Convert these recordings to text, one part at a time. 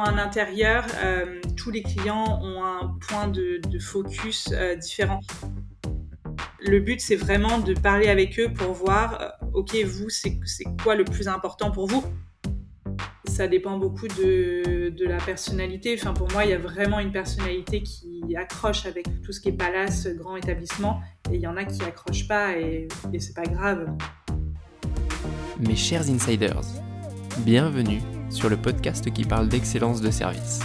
dans un intérieur, euh, tous les clients ont un point de, focus euh, différent. Le but, c'est vraiment de parler avec eux pour voir, euh, ok, vous, c'est quoi le plus important pour vous? Ça dépend beaucoup de, la personnalité. Pour moi, il y a vraiment une personnalité qui accroche avec tout ce qui est palace, grand établissement, et il y en a qui accrochent pas, et, et c'est pas grave. Mes chers insiders, bienvenue sur le podcast qui parle d'excellence de service.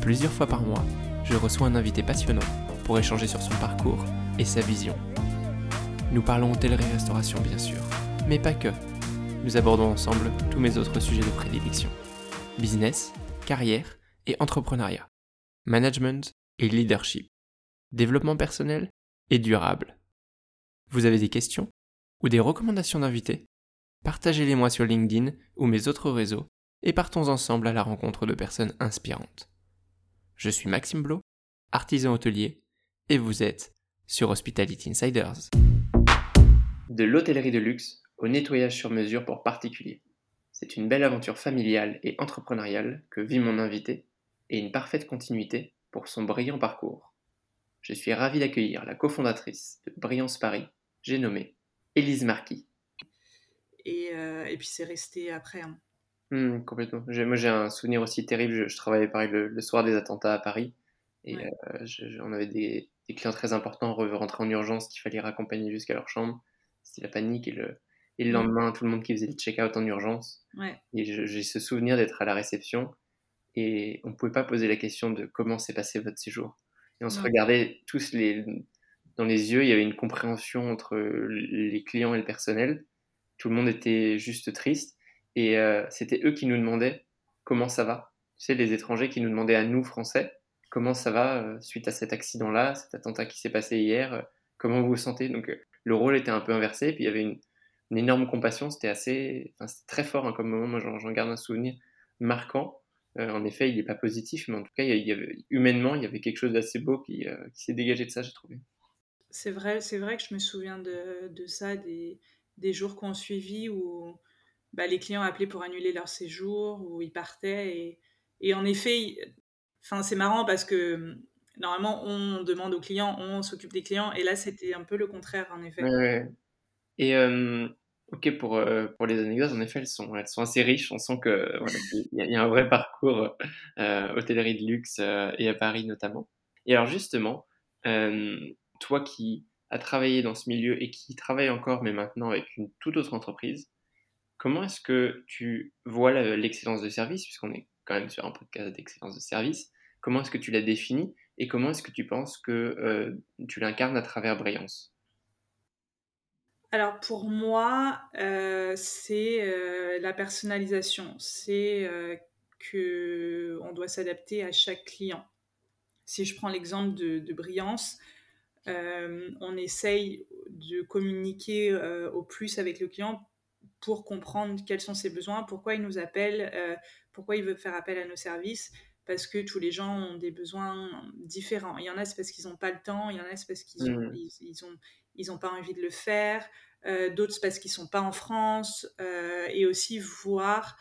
Plusieurs fois par mois, je reçois un invité passionnant pour échanger sur son parcours et sa vision. Nous parlons hôtellerie-restauration bien sûr, mais pas que. Nous abordons ensemble tous mes autres sujets de prédilection. Business, carrière et entrepreneuriat. Management et leadership. Développement personnel et durable. Vous avez des questions ou des recommandations d'invités? Partagez-les moi sur LinkedIn ou mes autres réseaux et partons ensemble à la rencontre de personnes inspirantes. Je suis Maxime Blo, artisan hôtelier, et vous êtes sur Hospitality Insiders. De l'hôtellerie de luxe au nettoyage sur mesure pour particuliers. C'est une belle aventure familiale et entrepreneuriale que vit mon invité et une parfaite continuité pour son brillant parcours. Je suis ravi d'accueillir la cofondatrice de Brillance Paris, j'ai nommé Élise Marquis. Et, euh, et puis c'est resté après. Hein. Mmh, complètement. Moi, j'ai un souvenir aussi terrible. Je, travaillais pareil le, soir des attentats à Paris. Et euh, on avait des, clients très importants rentrer en urgence qu'il fallait raccompagner jusqu'à leur chambre. C'était la panique. Et le, et le lendemain, tout le monde qui faisait le check-out en urgence. Et j'ai ce souvenir d'être à la réception. Et on ne pouvait pas poser la question de comment s'est passé votre séjour. Et on se regardait tous les, dans les yeux. Il y avait une compréhension entre les clients et le personnel. Tout le monde était juste triste. Et euh, c'était eux qui nous demandaient comment ça va. Tu sais, les étrangers qui nous demandaient à nous, Français, comment ça va euh, suite à cet accident-là, cet attentat qui s'est passé hier, euh, comment vous vous sentez. Donc le rôle était un peu inversé, puis il y avait une, énorme compassion, c'était assez, c'était très fort hein, comme moment, moi j'en garde un souvenir marquant. en effet, il n'est pas positif, mais en tout cas, humainement, il y avait quelque chose d'assez beau qui, s'est dégagé de ça, j'ai trouvé. C'est vrai, c'est vrai que je me souviens de, ça, des, des jours qu'on suivi où bah, les clients appelaient pour annuler leur séjour ou ils partaient. Et, et en effet, enfin, c'est marrant parce que normalement, on demande aux clients, on s'occupe des clients. Et là, c'était un peu le contraire, en effet. Et euh, ok, pour, euh, pour les anecdotes, en effet, elles sont, elles sont assez riches. On sent qu'il voilà, y, y, a un vrai parcours euh, hôtellerie de luxe et à Paris notamment. Et alors, justement, toi qui as travaillé dans ce milieu et qui travaille encore, mais maintenant avec une toute autre entreprise, Comment est-ce que tu vois l'excellence de service, puisqu'on est quand même sur un podcast d'excellence de service, comment est-ce que tu la définis et comment est-ce que tu penses que euh, tu l'incarnes à travers Brillance? Alors pour moi, euh, c'est euh, la personnalisation, c'est que on doit s'adapter à chaque client. Si je prends l'exemple de, de, Brillance, on essaye de communiquer au plus avec le client pour comprendre quels sont ses besoins, pourquoi il nous appelle, euh, pourquoi il veut faire appel à nos services, parce que tous les gens ont des besoins différents. Il y en a c'est parce qu'ils n'ont pas le temps, il y en a c'est parce qu'ils n'ont mmh. ils, ont, ils ont pas envie de le faire, euh, d'autres c'est parce qu'ils sont pas en France, euh, et aussi voir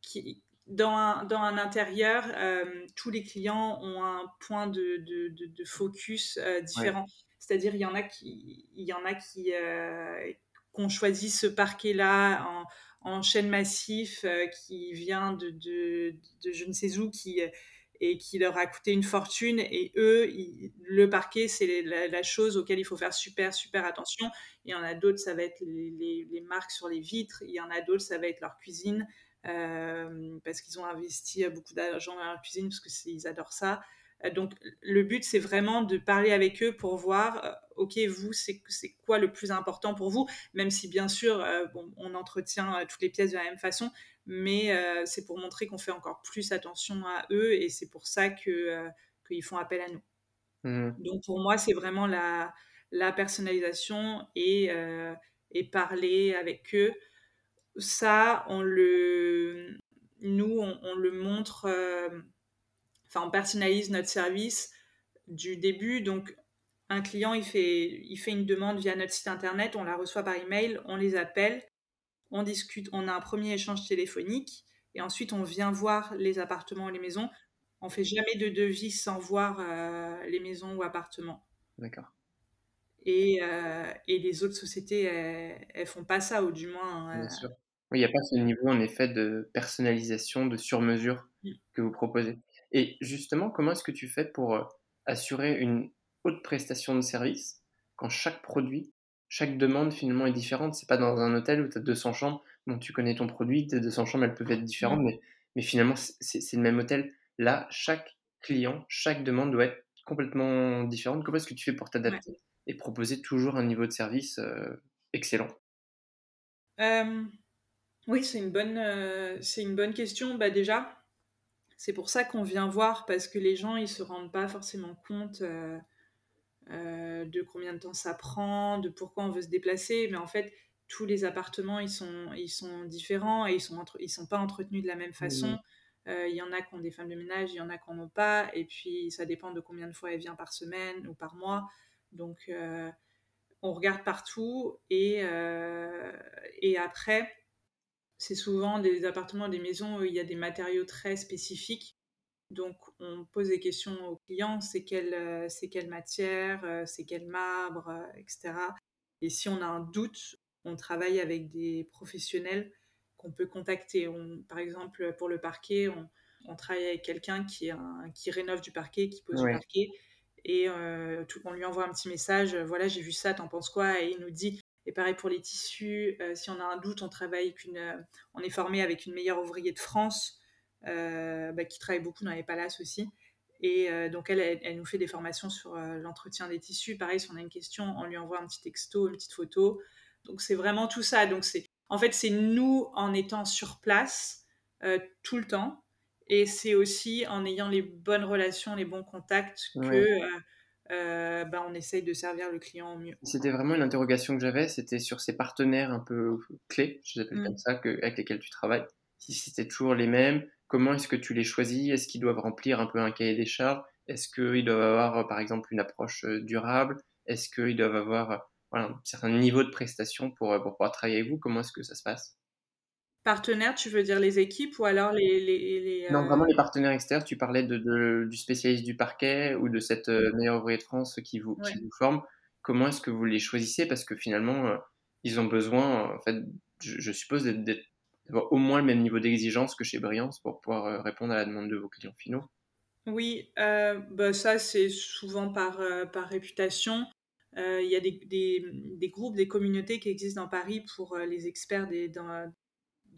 qui, dans un, dans un intérieur, tous les clients ont un point de, de, de, focus différent. C'est-à-dire, il y en a qui, il y en a qui, qu'on ce parquet-là en, en, chaîne massif euh, qui vient de, je ne sais où, qui, et qui leur a coûté une fortune. Et eux, le parquet, c'est la, chose auquel il faut faire super, super attention. Il y en a d'autres, ça va être les, les, marques sur les vitres. Il y en a d'autres, ça va être leur cuisine. Euh, parce qu'ils ont investi beaucoup d'argent dans leur cuisine, parce qu'ils adorent ça. Euh, donc, le but, c'est vraiment de parler avec eux pour voir, euh, OK, vous, c'est quoi le plus important pour vous? Même si, bien sûr, euh, on entretient toutes les pièces de la même façon, mais c'est pour montrer qu'on fait encore plus attention à eux et c'est pour ça qu'ils font appel à nous. Mmh. Donc, pour moi, c'est vraiment la, la personnalisation et, et, parler avec eux. Ça, on le, nous, on le montre enfin, on personnalise notre service du début. Donc, un client, il fait, il fait une demande via notre site internet, on la reçoit par email, on les appelle, on discute, on a un premier échange téléphonique. et ensuite on vient voir les appartements ou les maisons. On fait jamais de devis sans voir les maisons ou appartements. D'accord. Et, et, les autres sociétés, elles, elles, font pas ça, ou du moins. Bien sûr. Oui, il n'y a pas ce niveau, en effet, de personnalisation, de sur-mesure que vous proposez. Et justement, comment est-ce que tu fais pour assurer une haute prestation de service quand chaque produit, chaque demande finalement est différente? C'est pas dans un hôtel où tu as 200 chambres, dont tu connais ton produit, tes 200 chambres, elles peuvent être différentes, mmh. mais, mais finalement, c'est le même hôtel. Là, chaque client, chaque demande doit être complètement différente. Comment est-ce que tu fais pour t'adapter et proposer toujours un niveau de service excellent? Oui, c'est une, bonne, c'est une bonne question. Bah, déjà, c'est pour ça qu'on vient voir, parce que les gens, ils se rendent pas forcément compte euh, euh, de combien de temps ça prend, de pourquoi on veut se déplacer. Mais en fait, tous les appartements, ils sont, ils sont différents et ils sont, ils sont pas entretenus de la même façon. Euh, il y en a qui ont des femmes de ménage, il y en a qui n'en ont pas. Et puis, ça dépend de combien de fois elle vient par semaine ou par mois. Donc, on regarde partout. Et, et après, c'est souvent des appartements, des maisons où il y a des matériaux très spécifiques. Donc, on pose des questions aux clients, c'est quelle, euh, c'est quelle matière, euh, c'est quel marbre, euh, etc. Et si on a un doute, on travaille avec des professionnels qu'on peut contacter. par exemple, pour le parquet, on, travaille avec quelqu'un qui, qui rénove du parquet, qui pose du parquet. Et tout, on lui envoie un petit message, voilà, j'ai vu ça, t'en penses quoi? Et il nous dit, et pareil pour les tissus, euh, si on a un doute, on travaille avec une, euh, on est formé avec une meilleure ouvrier de France euh, bah, qui travaille beaucoup dans les palaces aussi. Et donc elle, elle, nous fait des formations sur l'entretien des tissus. Pareil, si on a une question, on lui envoie un petit texto, une petite photo. Donc c'est vraiment tout ça. Donc c'est, en fait, c'est nous en étant sur place tout le temps. Et c'est aussi en ayant les bonnes relations, les bons contacts que euh, bah, on essaye de servir le client au mieux. C'était vraiment une interrogation que j'avais, c'était sur ces partenaires un peu clés, je les appelle comme mm. ça, que, avec lesquels tu travailles. Si c'était toujours les mêmes, comment est-ce que tu les choisis? Est-ce qu'ils doivent remplir un peu un cahier des charges? Est-ce qu'ils doivent avoir, par exemple, une approche euh, durable? Est-ce qu'ils doivent avoir voilà, un certain niveau de prestation pour, pour pouvoir travailler avec vous? Comment est-ce que ça se passe? Partenaires, tu veux dire les équipes ou alors les... les, Non, vraiment les partenaires externes. Tu parlais de, du spécialiste du parquet ou de cette euh, meilleure ouvrier de France qui vous, qui vous forme. Comment est-ce que vous les choisissez? Parce que finalement, euh, ils ont besoin, en fait, je, suppose, d'avoir au moins le même niveau d'exigence que chez Briance pour pouvoir euh, répondre à la demande de vos clients finaux. Oui, bah ça c'est souvent par, par réputation. Il y a des, des, des, groupes, des communautés qui existent dans Paris pour les experts des, dans,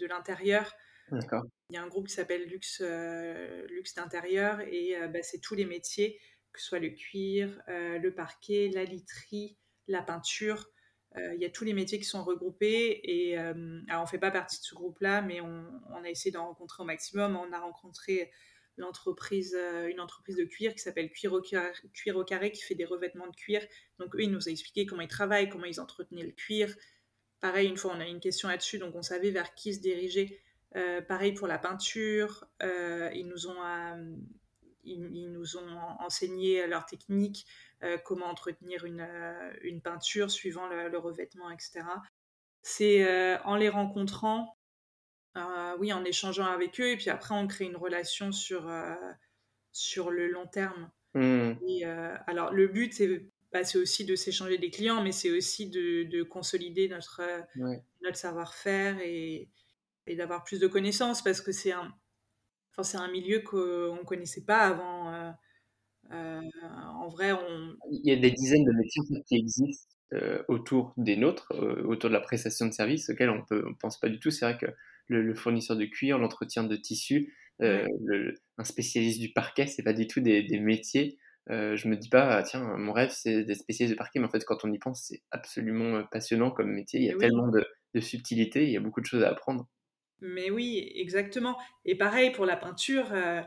de l'intérieur. Il y a un groupe qui s'appelle Luxe, euh, Luxe d'intérieur et euh, bah, c'est tous les métiers, que ce soit le cuir, euh, le parquet, la literie, la peinture. il y a tous les métiers qui sont regroupés et alors on fait pas partie de ce groupe-là, mais on, a essayé d'en rencontrer au maximum. On a rencontré l'entreprise, une entreprise de cuir qui s'appelle cuir au, carré, cuir au carré qui fait des revêtements de cuir. Donc eux, ils nous ont expliqué comment ils travaillent, comment ils entretenaient le cuir, Pareil, une fois, on a eu une question là-dessus, donc on savait vers qui se diriger. Euh, pareil pour la peinture, euh, ils, nous ont, euh, ils, nous ont enseigné leur technique, comment entretenir une, une, peinture suivant le, revêtement, etc. C'est en les rencontrant, oui, en échangeant avec eux, et puis après on crée une relation sur, sur le long terme. Mmh. Et, alors le but, c'est bah, c'est aussi de s'échanger des clients, mais c'est aussi de, consolider notre, euh, notre savoir-faire et, d'avoir plus de connaissances parce que c'est un, enfin, c'est un milieu qu'on ne connaissait pas avant. Euh, euh, en vrai, on... il y a des dizaines de métiers qui existent autour des nôtres, autour de la prestation de services, auxquels on ne pense pas du tout. C'est vrai que le, fournisseur de cuir, l'entretien de tissu, un spécialiste du parquet, c'est pas du tout des, des métiers euh, je me dis pas, ah, tiens, mon rêve c'est d'être spécialiste de parquet, mais en fait, quand on y pense, c'est absolument euh, passionnant comme métier. Il y a tellement de, de subtilité, il y a beaucoup de choses à apprendre. Mais oui, exactement. Et pareil pour la peinture, euh,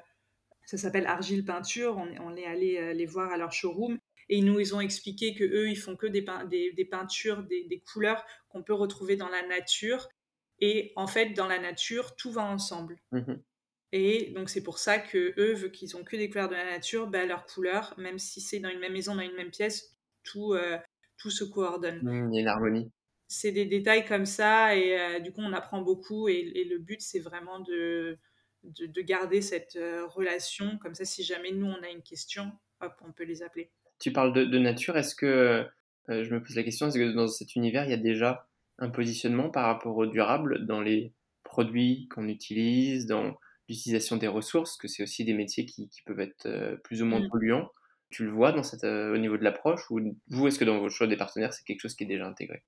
ça s'appelle Argile Peinture. On, est allé les voir à leur showroom et ils nous ils ont expliqué que eux ils font que des, des, peintures, des, des couleurs qu'on peut retrouver dans la nature. Et en fait, dans la nature, tout va ensemble. Mmh et donc c'est pour ça que eux, vu qu'ils ont que des couleurs de la nature, bah, leurs couleurs, même si c'est dans une même maison, dans une même pièce, tout, euh, tout se coordonne. Mmh, il y a une harmonie. c'est des détails comme ça et euh, du coup on apprend beaucoup et, et le but c'est vraiment de, de, de, garder cette euh, relation comme ça si jamais nous on a une question hop on peut les appeler tu parles de, de nature est-ce que je me pose la question est-ce que dans cet univers il y a déjà un positionnement par rapport au durable dans les produits qu'on utilise dans l'utilisation des ressources que c'est aussi des métiers qui, qui peuvent être euh, plus ou moins mmh. polluants tu le vois dans cette, euh, au niveau de l'approche ou vous est-ce que dans votre choix des partenaires c'est quelque chose qui est déjà intégré?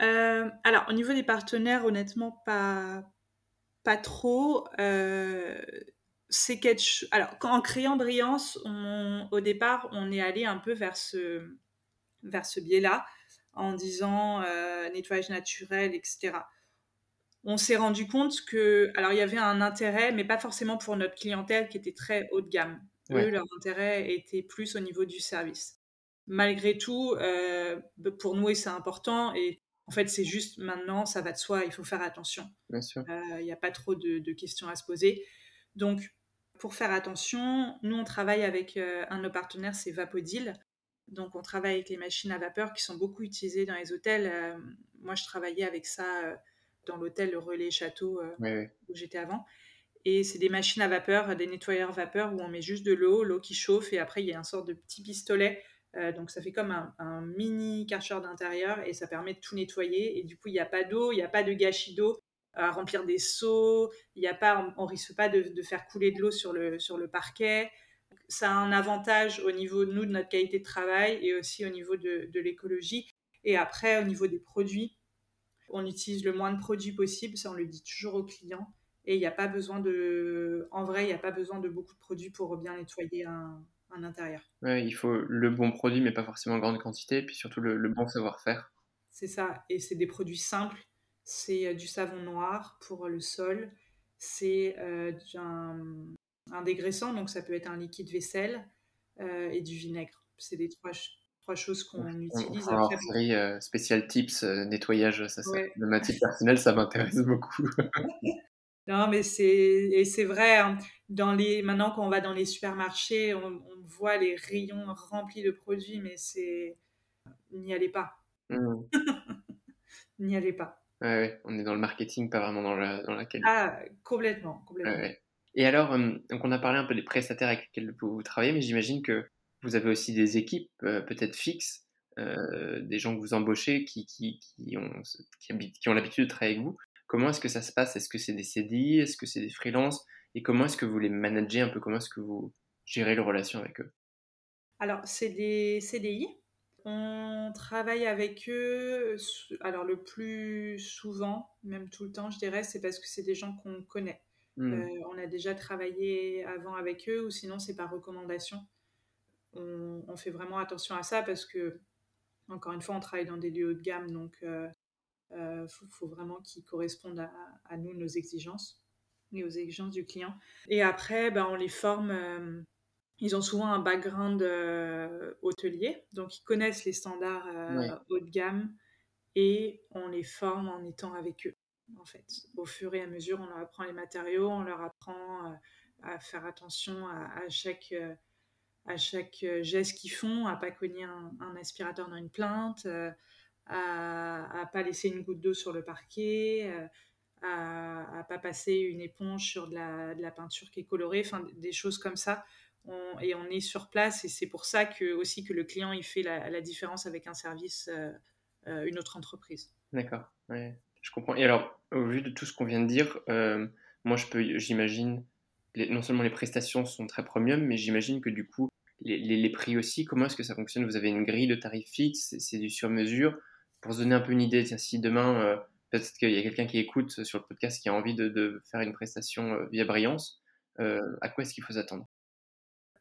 Euh, alors, au niveau des partenaires, honnêtement, pas, pas trop. C'est quelque Alors, quand, en créant Brillance, on, au départ, on est allé un peu vers ce, vers ce biais-là, en disant nettoyage naturel, etc. On s'est rendu compte que, alors il y avait un intérêt, mais pas forcément pour notre clientèle qui était très haut de gamme. Ouais. Eux, leur intérêt était plus au niveau du service. Malgré tout, euh, pour nous, c'est important, et en fait, c'est juste maintenant, ça va de soi, il faut faire attention. Bien sûr. Il n'y a pas trop de, de, questions à se poser. Donc, pour faire attention, nous, on travaille avec euh, un de nos partenaires, c'est Vapodil. Donc, on travaille avec les machines à vapeur qui sont beaucoup utilisées dans les hôtels. Euh, moi, je travaillais avec ça euh, dans l'hôtel Relais Château oui, oui. où j'étais avant. Et c'est des machines à vapeur, des nettoyeurs vapeur où on met juste de l'eau, l'eau qui chauffe, et après, il y a une sorte de petit pistolet euh, donc ça fait comme un, un mini karcher d'intérieur et ça permet de tout nettoyer. Et du coup, il n'y a pas d'eau, il n'y a pas de gâchis d'eau à remplir des seaux, il y a pas, on, ne risque pas de, de, faire couler de l'eau sur le, sur le parquet. Ça a un avantage au niveau de nous, de notre qualité de travail et aussi au niveau de, de l'écologie. Et après, au niveau des produits, on utilise le moins de produits possible, ça on le dit toujours aux clients. Et il n'y a pas besoin de, en vrai, il n'y a pas besoin de beaucoup de produits pour bien nettoyer un, un intérieur. Ouais, il faut le bon produit, mais pas forcément en grande quantité, et puis surtout le, le bon savoir-faire. C'est ça, et c'est des produits simples. C'est euh, du savon noir pour le sol, c'est euh, un, un, dégraissant, donc ça peut être un liquide vaisselle, euh, et du vinaigre. C'est les trois, trois choses qu'on utilise. On après, série euh, spécial tips, euh, nettoyage, ça, ça, ouais. de matière personnelle, ça m'intéresse beaucoup. Non, mais c'est et c'est vrai. Hein, dans les maintenant quand on va dans les supermarchés, on, on voit les rayons remplis de produits, mais c'est n'y allez pas. Mmh. n'y allez pas. Ouais, ouais, on est dans le marketing, pas vraiment dans la dans la qualité. Ah, complètement, complètement. Ouais, ouais. Et alors, donc on a parlé un peu des prestataires avec lesquels vous travaillez, mais j'imagine que vous avez aussi des équipes euh, peut-être fixes, euh, des gens que vous embauchez qui, qui, qui ont, qui, qui ont l'habitude de travailler avec vous. Comment est-ce que ça se passe? Est-ce que c'est des CDI Est-ce que c'est des freelances? Et comment est-ce que vous les managez un peu? Comment est-ce que vous gérez les relations avec eux? Alors, c'est des CDI. On travaille avec eux, alors le plus souvent, même tout le temps, je dirais, c'est parce que c'est des gens qu'on connaît. Mmh. Euh, on a déjà travaillé avant avec eux, ou sinon c'est par recommandation. On, on, fait vraiment attention à ça parce que, encore une fois, on travaille dans des lieux haut de gamme, donc euh, il euh, faut, faut, vraiment qu'ils correspondent à, à, nous, nos exigences et aux exigences du client. Et après, ben, on les forme. Euh, ils ont souvent un background euh, hôtelier, donc ils connaissent les standards ouais. haut de gamme et on les forme en étant avec eux. En fait, au fur et à mesure, on leur apprend les matériaux, on leur apprend à faire attention à, à chaque à chaque geste qu'ils font, à pas cogner un, aspirateur dans une plainte, à ne pas laisser une goutte d'eau sur le parquet, euh, à ne pas passer une éponge sur de la, peinture qui est colorée, enfin des choses comme ça. Et on est sur place et c'est pour ça que, aussi que le client il fait la, différence avec un service, euh, euh, une autre entreprise. D'accord, je comprends. Et alors, au vu de tout ce qu'on vient de dire, euh, moi je peux, j'imagine, non seulement les prestations sont très premium, mais j'imagine que du coup, les, prix aussi, comment est-ce que ça fonctionne? Vous avez une grille de tarifs fixe, c'est du sur-mesure. Pour se donner un peu une idée, si demain, euh, peut-être qu'il y a quelqu'un qui écoute sur le podcast qui a envie de, faire une prestation euh, via Brillance, euh, à quoi est-ce qu'il faut s'attendre?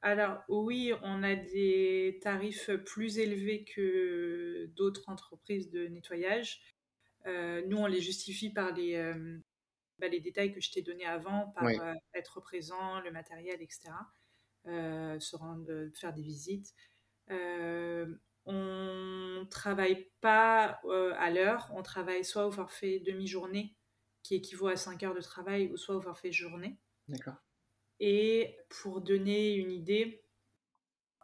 Alors oui, on a des tarifs plus élevés que d'autres entreprises de nettoyage. Nous, on les justifie par les, bah, les détails que je t'ai donnés avant, par oui. euh, être présent, le matériel, etc. se rendre, faire des visites on travaille pas euh, à l'heure, on travaille soit au forfait demi-journée, qui équivaut à 5 heures de travail, ou soit au forfait journée. D'accord. Et pour donner une idée,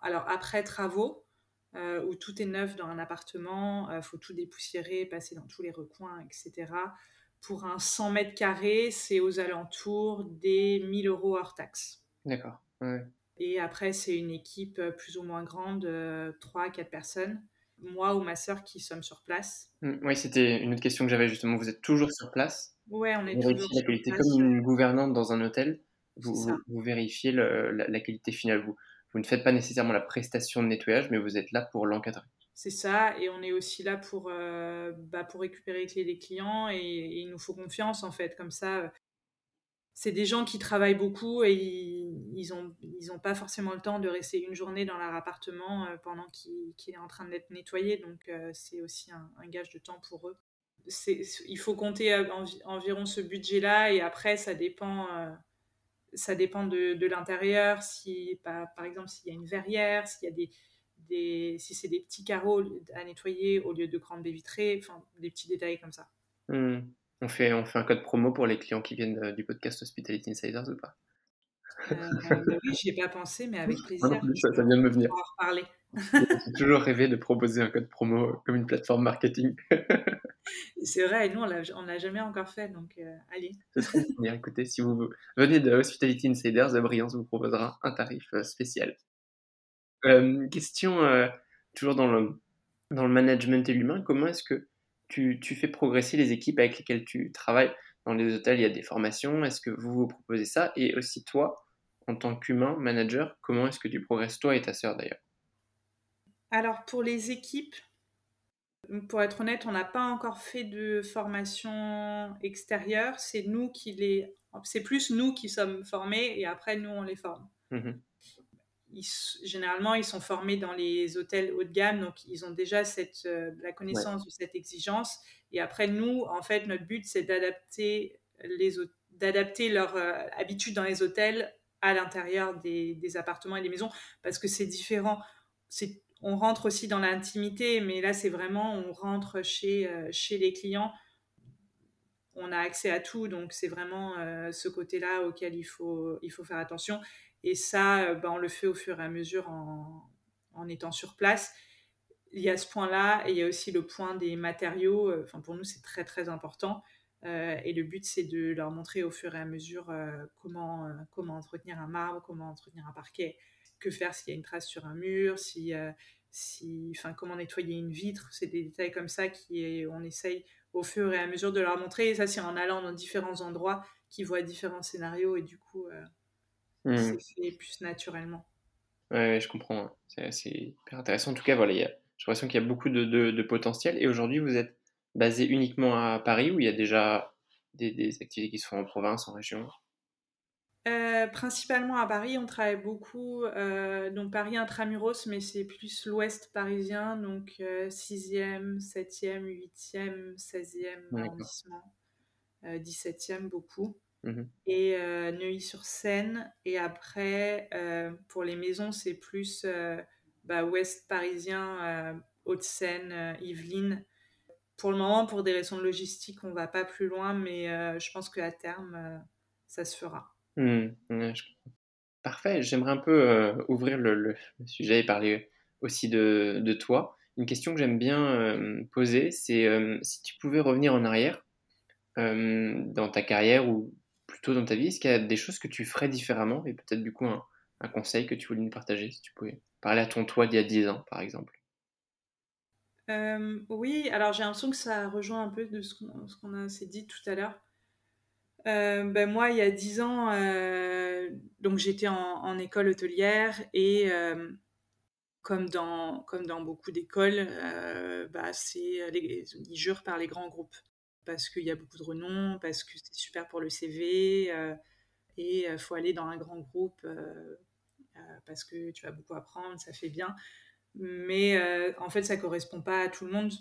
alors après travaux, où tout est neuf dans un appartement, il faut tout dépoussiérer, passer dans tous les recoins, etc. Pour un 100 mètres carrés, c'est aux alentours des 1000 euros hors taxes. D'accord. Et après, c'est une équipe plus ou moins grande, 3-4 personnes moi ou ma sœur qui sommes sur place. Mmh, oui, c'était une autre question que j'avais justement. Vous êtes toujours sur place? Ouais, on est toujours sur la qualité place. Comme une gouvernante dans un hôtel, vous, vous, vérifiez le, la, qualité finale. Vous, vous ne faites pas nécessairement la prestation de nettoyage, mais vous êtes là pour l'encadrer. C'est ça, et on est aussi là pour, euh, bah, pour récupérer les clients, et, il nous faut confiance en fait. Comme ça, c'est des gens qui travaillent beaucoup et ils n'ont ils ont pas forcément le temps de rester une journée dans leur appartement euh, pendant qu'il est en train d'être nettoyé. Donc, euh, c'est aussi un, gage de temps pour eux. Il faut compter environ ce budget-là et après, ça dépend, euh, ça dépend de, l'intérieur. Si, par, par exemple, s'il y a une verrière, s'il y a des, des si c'est des petits carreaux à nettoyer au lieu de grandes baies vitrées, enfin, des petits détails comme ça. Mmh. On fait, on fait un code promo pour les clients qui viennent euh, du podcast Hospitality Insiders ou pas? Euh, bah Oui, j'y ai pas pensé, mais avec plaisir. ça, ça, vient de me venir. En reparler. J'ai toujours rêvé de proposer un code promo comme une plateforme marketing. C'est vrai, et nous, on ne l'a jamais encore fait, donc euh, allez. Ce serait bien. Écoutez, si vous venez de Hospitality Insiders, Briance vous proposera un tarif spécial. Question, toujours dans le, dans le management et l'humain, comment est-ce que tu, fais progresser les équipes avec lesquelles tu travailles? Dans les hôtels, il y a des formations. Est-ce que vous vous proposez ça? Et aussi toi, en tant qu'humain, manager, comment est-ce que tu progresses, toi et ta sœur d'ailleurs? Alors pour les équipes, pour être honnête, on n'a pas encore fait de formation extérieure. C'est nous qui les, c'est plus nous qui sommes formés et après nous on les forme. Mmh généralement, ils sont formés dans les hôtels haut de gamme, donc ils ont déjà cette, euh, la connaissance de cette exigence. Et après, nous, en fait, notre but, c'est d'adapter, les, d'adapter leur euh, habitude dans les hôtels à l'intérieur des, des, appartements et des maisons, parce que c'est différent. C'est, on rentre aussi dans l'intimité, mais là, c'est vraiment, on rentre chez, euh, chez les clients. On a accès à tout, donc c'est vraiment ce côté-là auquel il faut, il faut faire attention. Et ça, euh, ben, on le fait au fur et à mesure en, étant sur place. Il y a ce point-là et il y a aussi le point des matériaux. Euh, enfin, pour nous, c'est très très important. Euh, et le but, c'est de leur montrer au fur et à mesure comment, comment entretenir un marbre, comment entretenir un parquet, que faire s'il y a une trace sur un mur, si, si, enfin, comment nettoyer une vitre. C'est des détails comme ça qu'on essaye au fur et à mesure de leur montrer. Et ça, c'est en allant dans différents endroits qui voient différents scénarios. Et du coup, Mmh. C'est fait plus naturellement. Ouais, je comprends. C'est hyper intéressant. En tout cas, voilà, j'ai l'impression qu'il y a beaucoup de, de, potentiel. Et aujourd'hui, vous êtes basé uniquement à Paris ou il y a déjà des, des activités qui se font en province, en région? Euh, principalement à Paris, on travaille beaucoup, euh, donc Paris intramuros, mais c'est plus l'ouest parisien, donc 6e, 7e, 8e, 16e arrondissement, 17e euh, beaucoup. Mmh et euh, Neuilly-sur-Seine. Et après, euh, pour les maisons, c'est plus euh, bah, ouest parisien, Haute-Seine, Yvelines. Pour le moment, pour des raisons de logistique, on va pas plus loin, mais je pense qu'à terme, ça se fera. Mmh, Parfait. J'aimerais un peu ouvrir le, sujet et parler aussi de, de toi. Une question que j'aime bien poser, c'est si tu pouvais revenir en arrière dans ta carrière ou dans ta vie Est-ce qu'il y a des choses que tu ferais différemment et peut-être du coup un, conseil que tu voulais nous partager si tu pouvais parler à ton toi d'il y a 10 ans par exemple? Euh, Oui, alors j'ai l'impression que ça rejoint un peu de ce qu'on s'est dit tout à l'heure. Euh, ben moi, il y a 10 ans, euh, donc j'étais en, école hôtelière et comme, dans, comme dans beaucoup d'écoles, bah, c'est ils jurent par les grands groupes parce qu'il y a beaucoup de renom, parce que c'est super pour le CV, euh, et il euh, faut aller dans un grand groupe euh, parce que tu vas beaucoup apprendre, ça fait bien. Mais en fait, ça correspond pas à tout le monde.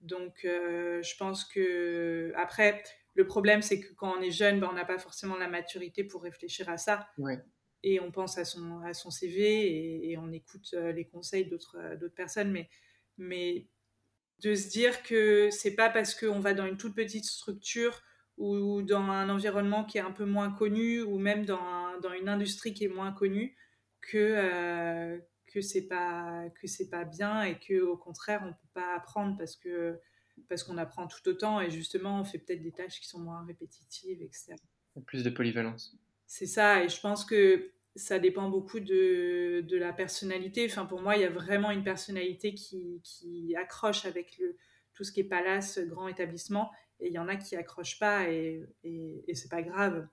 Donc, je pense que après, le problème, c'est que quand on est jeune, ben, on n'a pas forcément la maturité pour réfléchir à ça. Et on pense à son, à son CV et, et on écoute les conseils d'autres personnes. Mais, mais de se dire que c'est pas parce qu'on va dans une toute petite structure ou dans un environnement qui est un peu moins connu ou même dans, dans une industrie qui est moins connue que, euh, que c'est pas que c'est pas bien et que au contraire on peut pas apprendre parce que parce qu'on apprend tout autant et justement on fait peut-être des tâches qui sont moins répétitives etc. Plus de polyvalence. C'est ça et je pense que ça dépend beaucoup de, de, la personnalité. Enfin, pour moi, il y a vraiment une personnalité qui, qui accroche avec le, tout ce qui est palace, grand établissement, et il y en a qui accrochent pas, et, et, et c'est pas grave.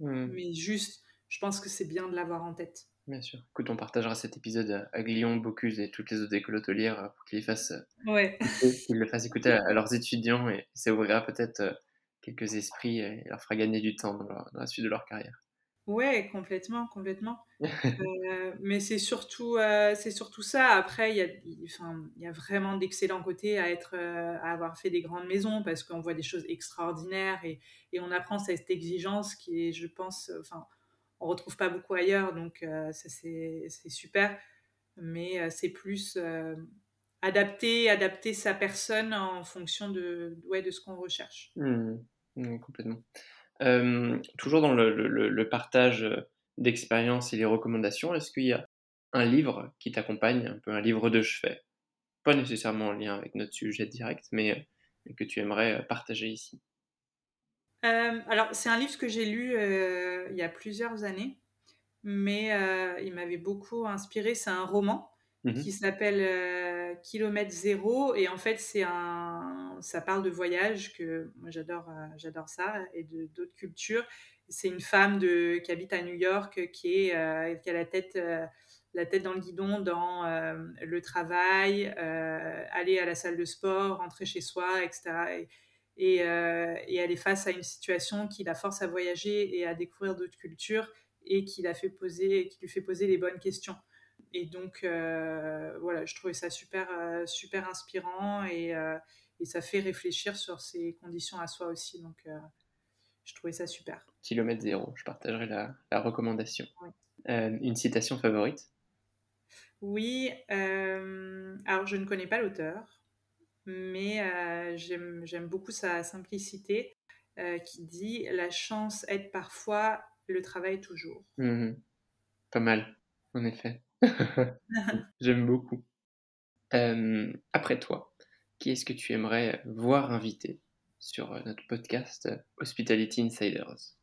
Mmh. Mais juste, je pense que c'est bien de l'avoir en tête. Bien sûr. Écoute, on partagera cet épisode à Glion, Bocuse et toutes les autres écoles hôtelières pour qu'ils le fassent, euh, ouais. qu'ils le fassent écouter à, leurs étudiants et ça ouvrira peut-être euh, quelques esprits et leur fera gagner du temps dans, dans la suite de leur carrière. Ouais, complètement, complètement. euh, mais c'est surtout, euh, c'est surtout ça. Après, il y a, enfin, il y a vraiment d'excellents côtés à être, euh, à avoir fait des grandes maisons parce qu'on voit des choses extraordinaires et, et, on apprend cette exigence qui est, je pense, enfin, on retrouve pas beaucoup ailleurs. Donc euh, ça c'est super, mais c'est plus adapter, adapter sa personne en fonction de, ouais, de ce qu'on recherche. Mmh. Mmh, complètement. Toujours dans le, le, le partage d'expériences et les recommandations, est-ce qu'il y a un livre qui t'accompagne, un peu un livre de chevet, pas nécessairement en lien avec notre sujet direct, mais que tu aimerais partager ici. Euh, alors, c'est un livre que j'ai lu euh, il y a plusieurs années, mais euh, il m'avait beaucoup inspiré. C'est un roman mmh qui s'appelle Kilomètre Zéro, et en fait, c'est un, ça parle de voyage que moi j'adore, j'adore ça, et de d'autres cultures. C'est une femme de, qui habite à New York, qui est, qui a la tête la tête dans le guidon dans le travail, aller à la salle de sport, rentrer chez soi, etc. Et, euh, et, elle est face à une situation qui la force à voyager et à découvrir d'autres cultures et qui, la fait poser, qui lui fait poser les bonnes questions. Et donc, euh, voilà, je trouvais ça super, euh, super inspirant et, euh, et, ça fait réfléchir sur ses conditions à soi aussi. Donc, euh, je trouvais ça super. Kilomètre zéro, je partagerai la, la recommandation. Oui. Une citation favorite? Oui, alors je ne connais pas l'auteur mais j'aime beaucoup sa simplicité qui dit La chance aide parfois, le travail toujours. Mmh Pas mal, en effet. j'aime beaucoup. Euh, après toi, qui est-ce que tu aimerais voir invité sur notre podcast Hospitality Insiders?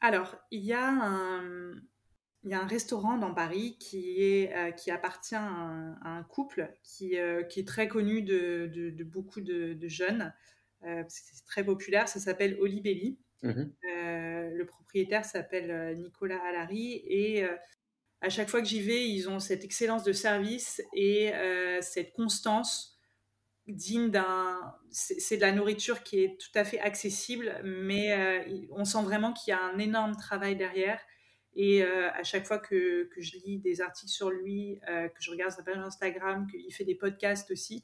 Alors, il y a un il y a un restaurant dans Paris qui, est, euh, qui appartient à un, à un couple qui, euh, qui, est très connu de, de, de beaucoup de, de jeunes. Euh, c'est très populaire, ça s'appelle Olibelli. Mmh. le propriétaire s'appelle Nicolas Allary et à chaque fois que j'y vais, ils ont cette excellence de service et cette constance digne d'un. C'est de la nourriture qui est tout à fait accessible, mais on sent vraiment qu'il y a un énorme travail derrière et euh, à chaque fois que, que, je lis des articles sur lui, euh, que je regarde sa page Instagram, qu'il fait des podcasts aussi,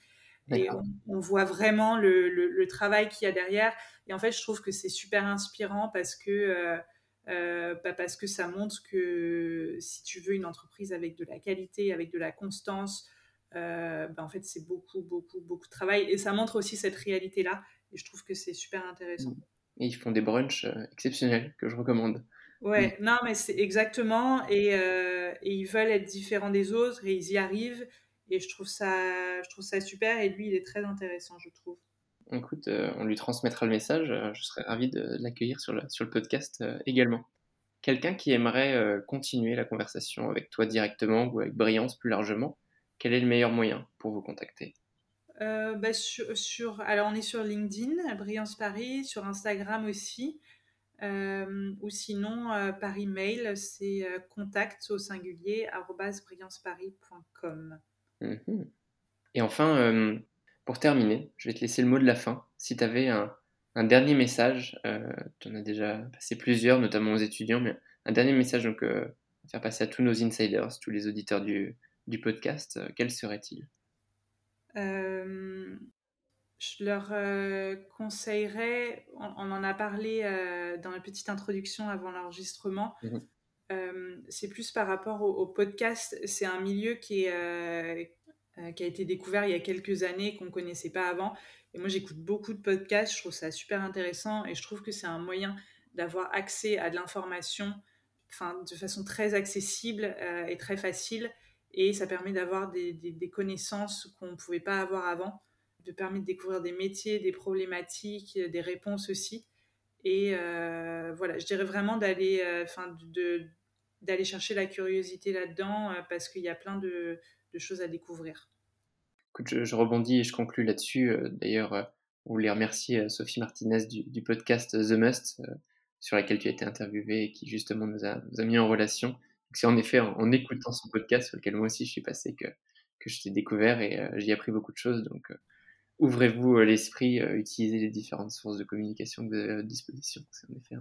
et on, on, voit vraiment le, le, le travail qu'il y a derrière. Et en fait, je trouve que c'est super inspirant parce que, euh, euh bah parce que ça montre que si tu veux une entreprise avec de la qualité, avec de la constance, euh, bah en fait, c'est beaucoup, beaucoup, beaucoup de travail. Et ça montre aussi cette réalité-là. Et je trouve que c'est super intéressant. Et ils font des brunchs exceptionnels que je recommande. Ouais, mmh. non, mais c'est exactement. Et, euh, et, ils veulent être différents des autres et ils y arrivent. Et je trouve ça, je trouve ça super. Et lui, il est très intéressant, je trouve. Écoute, euh, on lui transmettra le message. Euh, je serais ravi de, l'accueillir sur le, sur le podcast euh, également. Quelqu'un qui aimerait continuer la conversation avec toi directement ou avec Brillance plus largement, quel est le meilleur moyen pour vous contacter? Bah, sur, sur, alors, on est sur LinkedIn, Brillance Paris, sur Instagram aussi. Euh, ou sinon, euh, par email, c'est contact au singulier brillanceparis.com. Mmh. Et enfin, pour terminer, je vais te laisser le mot de la fin. Si tu avais un, un, dernier message, tu en as déjà passé plusieurs, notamment aux étudiants, mais un dernier message donc, à faire passer à tous nos insiders, tous les auditeurs du, du podcast, quel serait-il? Je leur euh, conseillerais, on, on, en a parlé euh, dans la petite introduction avant l'enregistrement, mmh. euh, c'est plus par rapport au, au podcast. C'est un milieu qui, est, euh, euh, qui a été découvert il y a quelques années, qu'on ne connaissait pas avant. Et moi, j'écoute beaucoup de podcasts, je trouve ça super intéressant et je trouve que c'est un moyen d'avoir accès à de l'information de façon très accessible et très facile. Et ça permet d'avoir des, des, connaissances qu'on ne pouvait pas avoir avant, de permettre de découvrir des métiers, des problématiques, des réponses aussi. Et voilà, je dirais vraiment d'aller, enfin, de, d'aller chercher la curiosité là-dedans parce qu'il y a plein de, de choses à découvrir. Je, rebondis et je conclus là-dessus. D'ailleurs, on voulait remercier Sophie Martinez du, podcast The Must sur laquelle tu as été interviewé et qui justement nous a, mis en relation. C'est en effet en, écoutant son podcast sur lequel moi aussi je suis passé que, je t'ai découvert et euh, j'y ai appris beaucoup de choses. Donc euh, ouvrez-vous euh, l'esprit, utilisez les différentes sources de communication que vous avez à votre disposition. C'est en effet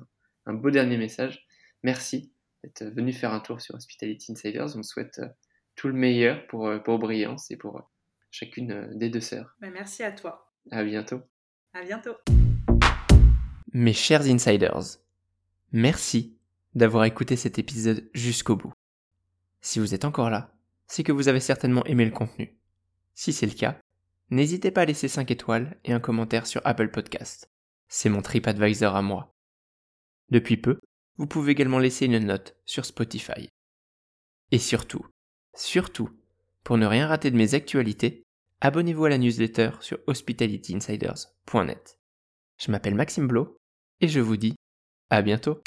un, beau dernier message. Merci d'être venu faire un tour sur Hospitality Insiders. On souhaite tout le meilleur pour, pour Brillance et pour chacune des deux sœurs. Bah, merci à toi. À bientôt. À bientôt. Mes chers insiders, Merci d'avoir écouté cet épisode jusqu'au bout. Si vous êtes encore là, c'est que vous avez certainement aimé le contenu. Si c'est le cas, n'hésitez pas à laisser 5 étoiles et un commentaire sur Apple Podcast. C'est mon TripAdvisor à moi. Depuis peu, vous pouvez également laisser une note sur Spotify. Et surtout, surtout, pour ne rien rater de mes actualités, abonnez-vous à la newsletter sur hospitalityinsiders.net. Je m'appelle Maxime Blo et je vous dis à bientôt